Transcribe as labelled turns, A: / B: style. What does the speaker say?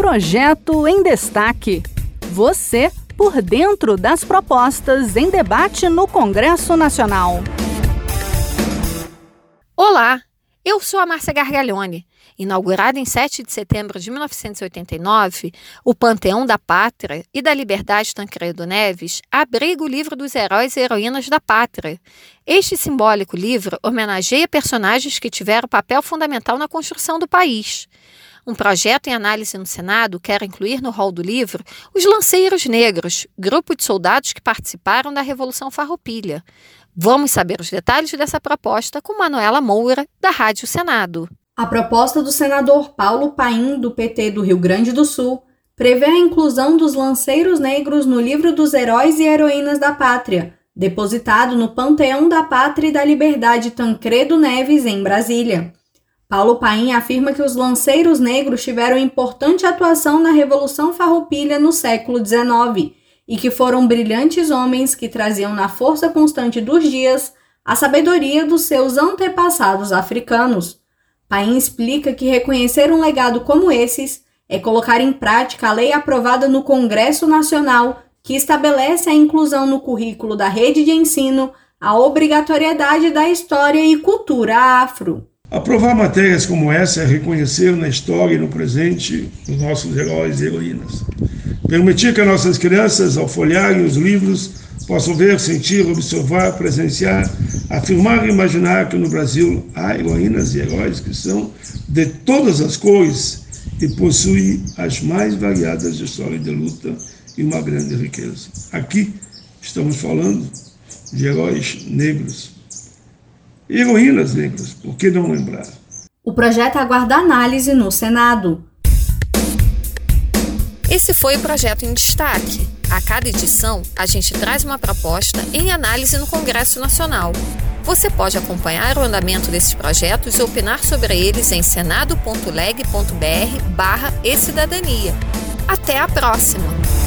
A: Projeto em Destaque. Você por dentro das propostas em debate no Congresso Nacional.
B: Olá, eu sou a Márcia Gargalhone. Inaugurado em 7 de setembro de 1989, o Panteão da Pátria e da Liberdade Tancredo Neves abriga o livro dos heróis e heroínas da pátria. Este simbólico livro homenageia personagens que tiveram papel fundamental na construção do país. Um projeto em análise no Senado quer incluir no rol do livro os Lanceiros Negros, grupo de soldados que participaram da Revolução Farroupilha. Vamos saber os detalhes dessa proposta com Manuela Moura, da Rádio Senado.
C: A proposta do senador Paulo Paim, do PT do Rio Grande do Sul, prevê a inclusão dos lanceiros negros no livro dos heróis e heroínas da pátria, depositado no Panteão da Pátria e da Liberdade Tancredo Neves, em Brasília. Paulo Paim afirma que os lanceiros negros tiveram importante atuação na Revolução Farroupilha no século XIX e que foram brilhantes homens que traziam na força constante dos dias a sabedoria dos seus antepassados africanos. Paim explica que reconhecer um legado como esses é colocar em prática a lei aprovada no Congresso Nacional que estabelece a inclusão no currículo da rede de ensino a obrigatoriedade da história e cultura afro.
D: Aprovar matérias como essa é reconhecer na história e no presente os nossos heróis e heroínas. Permitir que nossas crianças, ao folhearem os livros, possam ver, sentir, observar, presenciar, afirmar e imaginar que no Brasil há heroínas e heróis que são de todas as cores e possuem as mais variadas histórias de luta e uma grande riqueza. Aqui estamos falando de heróis negros heroínas negras, por que não lembrar?
C: O projeto aguarda análise no Senado.
B: Esse foi o projeto em destaque. A cada edição, a gente traz uma proposta em análise no Congresso Nacional. Você pode acompanhar o andamento desses projetos e opinar sobre eles em senado.leg.br barra e cidadania. Até a próxima!